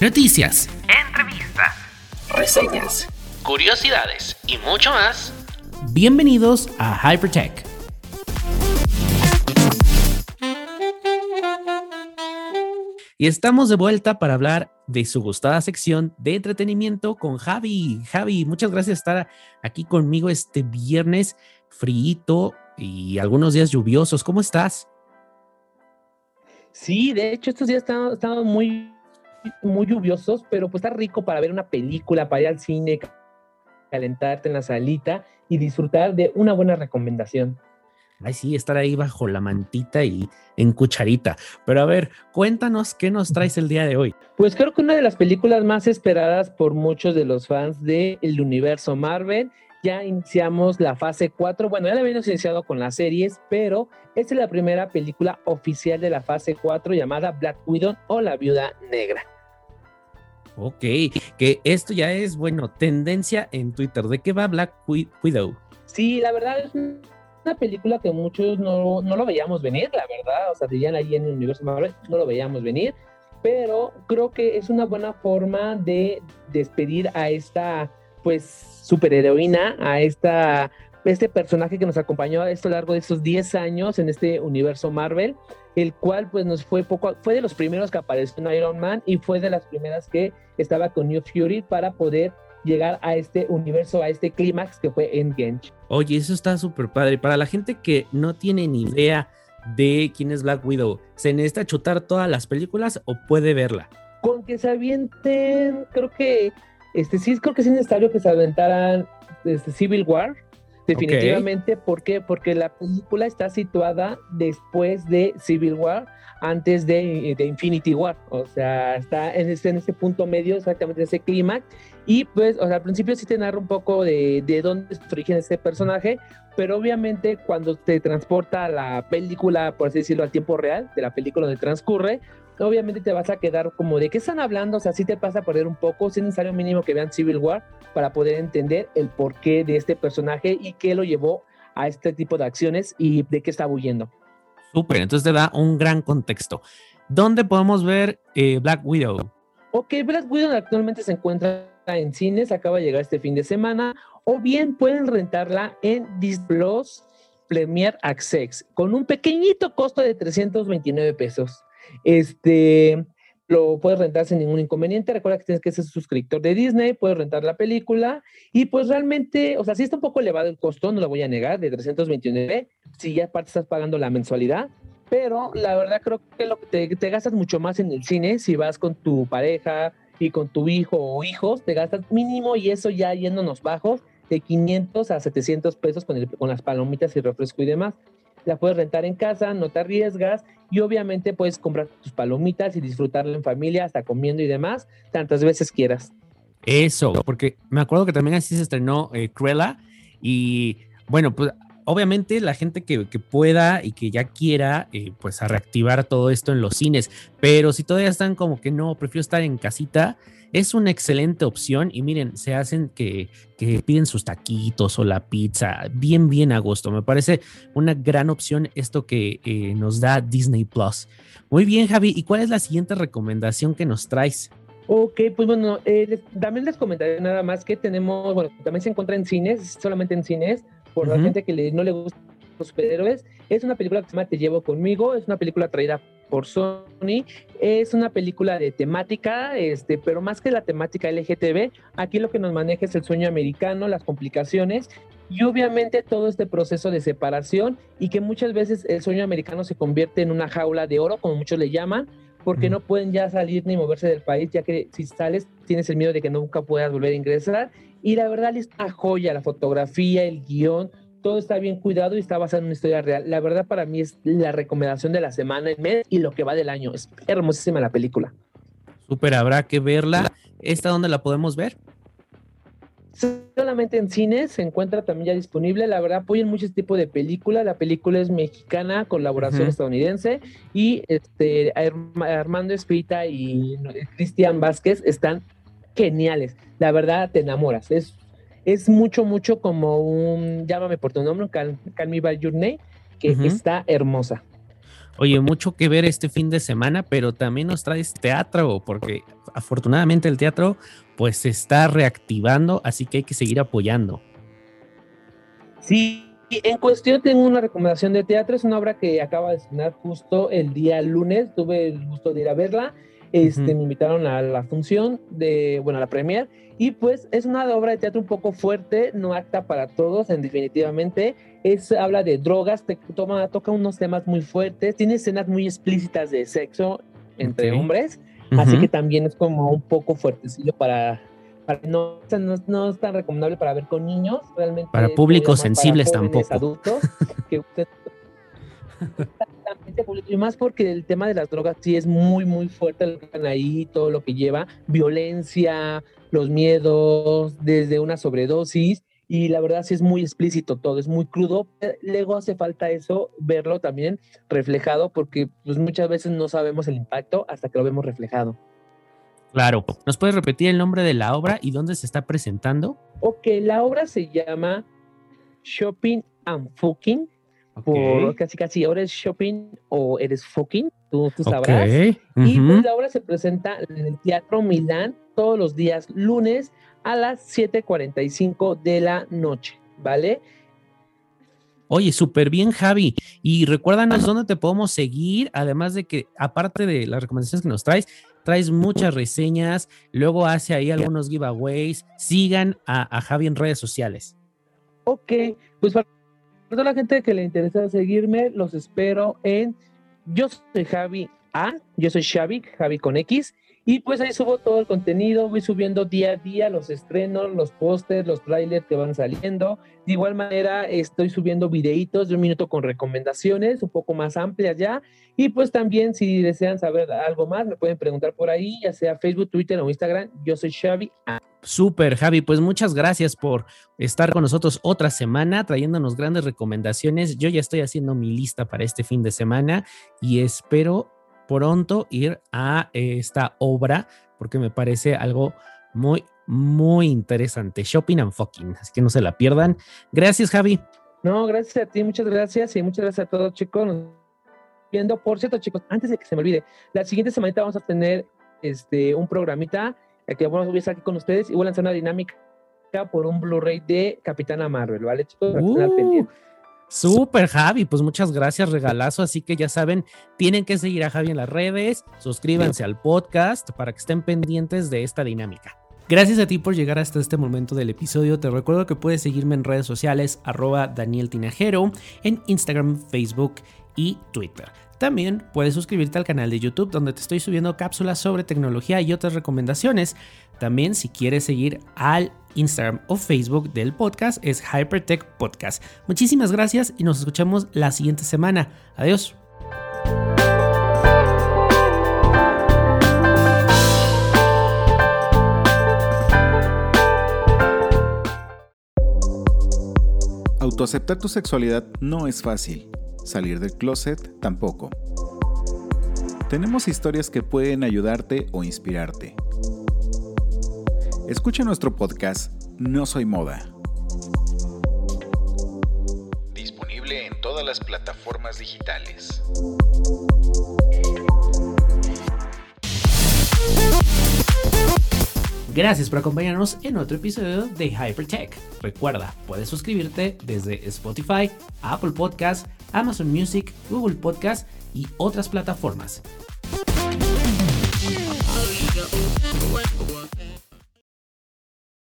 noticias, entrevistas, reseñas, curiosidades y mucho más. Bienvenidos a Hypertech. Y estamos de vuelta para hablar de su gustada sección de entretenimiento con Javi. Javi, muchas gracias por estar aquí conmigo este viernes frío y algunos días lluviosos. ¿Cómo estás? Sí, de hecho estos días están, están muy muy lluviosos, pero pues está rico para ver una película, para ir al cine, calentarte en la salita y disfrutar de una buena recomendación. Ay, sí, estar ahí bajo la mantita y en cucharita. Pero a ver, cuéntanos qué nos traes el día de hoy. Pues creo que una de las películas más esperadas por muchos de los fans del universo Marvel ya iniciamos la fase 4. Bueno, ya la habíamos iniciado con las series, pero esta es la primera película oficial de la fase 4 llamada Black Widow o La Viuda Negra. Ok, que esto ya es, bueno, tendencia en Twitter. ¿De qué va Black Widow? Sí, la verdad es una película que muchos no, no lo veíamos venir, la verdad. O sea, dirían ahí en el universo Marvel, no lo veíamos venir. Pero creo que es una buena forma de despedir a esta, pues, superheroína, a esta, este personaje que nos acompañó a lo largo de estos 10 años en este universo Marvel, el cual pues nos fue poco, fue de los primeros que apareció en Iron Man y fue de las primeras que estaba con New Fury para poder llegar a este universo, a este clímax que fue Endgame. Oye, eso está súper padre. Para la gente que no tiene ni idea de quién es Black Widow, ¿se necesita chutar todas las películas o puede verla? Con que se avienten, creo que este, sí, creo que es necesario que se aventaran este, Civil War, definitivamente. ¿Por qué? Porque la película está situada después de Civil War, antes de, Infinity War. O sea, está en ese, en ese punto medio, exactamente en ese clímax. Y pues, o sea, al principio sí te narra un poco de, de dónde es origen ese personaje, pero obviamente cuando te transporta a la película, por así decirlo, al tiempo real de la película donde transcurre, obviamente te vas a quedar como de qué están hablando, o sea, sí te pasa a perder un poco, es necesario mínimo que vean Civil War para poder entender el porqué de este personaje y qué lo llevó a este tipo de acciones y de qué está huyendo. Súper, entonces te da un gran contexto. ¿Dónde podemos ver eh, Black Widow? Ok, Black Widow actualmente se encuentra en cines, acaba de llegar este fin de semana, o bien pueden rentarla en Disney Plus Premier Access con un pequeñito costo de 329 pesos. Este, lo puedes rentar sin ningún inconveniente. Recuerda que tienes que ser suscriptor de Disney, puedes rentar la película y pues realmente, o sea, sí está un poco elevado el costo, no lo voy a negar, de 329, si ya aparte estás pagando la mensualidad, pero la verdad creo que lo te, te gastas mucho más en el cine si vas con tu pareja y con tu hijo o hijos, te gastas mínimo y eso ya yéndonos bajos de 500 a 700 pesos con, el, con las palomitas y refresco y demás la puedes rentar en casa, no te arriesgas y obviamente puedes comprar tus palomitas y disfrutarla en familia, hasta comiendo y demás, tantas veces quieras. Eso, porque me acuerdo que también así se estrenó eh, Cruella y bueno, pues obviamente la gente que, pueda y que ya quiera, eh, pues a reactivar todo esto en los cines, pero si todavía están como que no, prefiero estar en casita, es una excelente opción y miren, se hacen que, piden sus taquitos o la pizza bien, bien a gusto. Me parece una gran opción esto que eh, nos da Disney Plus. Muy bien, Javi. ¿Y cuál es la siguiente recomendación que nos traes? Ok, pues bueno, eh, también les comentaré nada más que tenemos, bueno, también se encuentra en cines, solamente en cines, por la gente que no le gusta los superhéroes. Es una película que se llama Te llevo conmigo, es una película traída por Sony. Es una película de temática, este, pero más que la temática LGTB, aquí lo que nos maneja es el sueño americano, las complicaciones y obviamente todo este proceso de separación y que muchas veces el sueño americano se convierte en una jaula de oro, como muchos le llaman, porque no pueden ya salir ni moverse del país, ya que si sales tienes el miedo de que nunca puedas volver a ingresar. Y la verdad es una joya, la fotografía, el guion, todo está bien cuidado y está basado en una historia real. La verdad para mí es la recomendación de la semana, el mes y lo que va del año. Es hermosísima la película. Súper, habrá que verla. ¿Esta dónde la podemos ver? Solamente en cines se encuentra también ya disponible. La verdad, apoyan mucho este tipo de película. La película es mexicana, colaboración estadounidense. Y este Armando Espita y Cristian Vázquez están geniales. La verdad, te enamoras. Es es mucho, mucho como un, llámame por tu nombre, Call, Me By Your Name, que está hermosa. Oye, mucho que ver este fin de semana, pero también nos traes teatro, porque afortunadamente el teatro pues se está reactivando, así que hay que seguir apoyando. Sí, en cuestión tengo una recomendación de teatro, es una obra que acaba de estrenar justo el día lunes, tuve el gusto de ir a verla, este, me invitaron a la función de, bueno, a la premier, y pues es una obra de teatro un poco fuerte, no acta para todos, en definitivamente, es, habla de drogas, te, toma, toca unos temas muy fuertes, tiene escenas muy explícitas de sexo entre hombres, así que también es como un poco fuertecillo para, no, no, es tan recomendable para ver con niños, realmente. Para públicos sensibles tampoco. Adultos, que y más porque el tema de las drogas sí es muy, muy fuerte lo que están ahí, todo lo que lleva, violencia, los miedos, desde una sobredosis, y la verdad sí es muy explícito todo, es muy crudo. Luego hace falta eso, verlo también reflejado, porque pues muchas veces no sabemos el impacto hasta que lo vemos reflejado. Claro. ¿Nos puedes repetir el nombre de la obra y dónde se está presentando? Ok, la obra se llama Shopping and Fucking. Por casi casi ahora es shopping o eres fucking, tú, sabrás. Y pues la obra se presenta en el Teatro Milán todos los días lunes a las 7:45 de la noche, ¿vale? Oye, súper bien, Javi. Y recuérdanos dónde te podemos seguir, además de que, aparte de las recomendaciones que nos traes, traes muchas reseñas, luego hace ahí algunos giveaways. Sigan a, Javi en redes sociales. Ok, pues para toda la gente que le interesa seguirme, los espero en Yo soy Javi A, yo soy Xavi, Javi con X, y pues ahí subo todo el contenido, voy subiendo día a día los estrenos, los pósters, los trailers que van saliendo. De igual manera estoy subiendo videitos de un minuto con recomendaciones un poco más amplias ya. Y pues también si desean saber algo más, me pueden preguntar por ahí, ya sea Facebook, Twitter o Instagram. Yo soy Xavi. Súper, Javi. Pues muchas gracias por estar con nosotros otra semana, trayéndonos grandes recomendaciones. Yo ya estoy haciendo mi lista para este fin de semana y espero pronto ir a esta obra porque me parece algo muy, muy interesante. Shopping and fucking. Así que no se la pierdan. Gracias, Javi. No, gracias a ti, muchas gracias y muchas gracias a todos, chicos. Viendo, por cierto, chicos, antes de que se me olvide, la siguiente semana vamos a tener este un programita vamos a estar aquí con ustedes y voy a lanzar una dinámica por un Blu-ray de Capitana Marvel, ¿vale, chicos? Uh, Súper, Javi. Pues muchas gracias, regalazo. Así que ya saben, tienen que seguir a Javi en las redes, suscríbanse al podcast para que estén pendientes de esta dinámica. Gracias a ti por llegar hasta este momento del episodio. Te recuerdo que puedes seguirme en redes sociales, arroba Daniel Tinajero, en Instagram, Facebook y Twitter. También puedes suscribirte al canal de YouTube donde te estoy subiendo cápsulas sobre tecnología y otras recomendaciones. También si quieres seguir al Instagram o Facebook del podcast es Hypertech Podcast. Muchísimas gracias y nos escuchamos la siguiente semana. Adiós. Autoaceptar tu sexualidad no es fácil. Salir del closet tampoco. Tenemos historias que pueden ayudarte o inspirarte. Escucha nuestro podcast No Soy Moda. Disponible en todas las plataformas digitales. Gracias por acompañarnos en otro episodio de Hypertech. Recuerda, puedes suscribirte desde Spotify, Apple Podcasts, Amazon Music, Google Podcasts y otras plataformas.